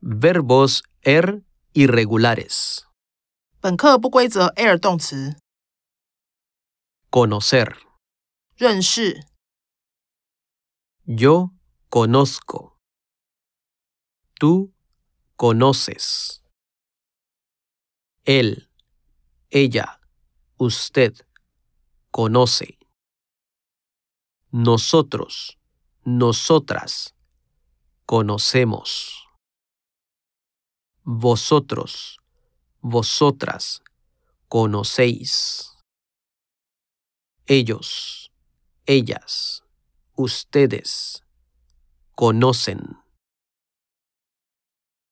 Verbos er irregulares. 本课不规则 air 动词， Conocer. 认识、 Yo conozco. Tú conoces. Él, ella, usted conoce. Nosotros, nosotras conocemos. Vosotros, vosotras conocéis. Ellos, ellas, ustedes conocen.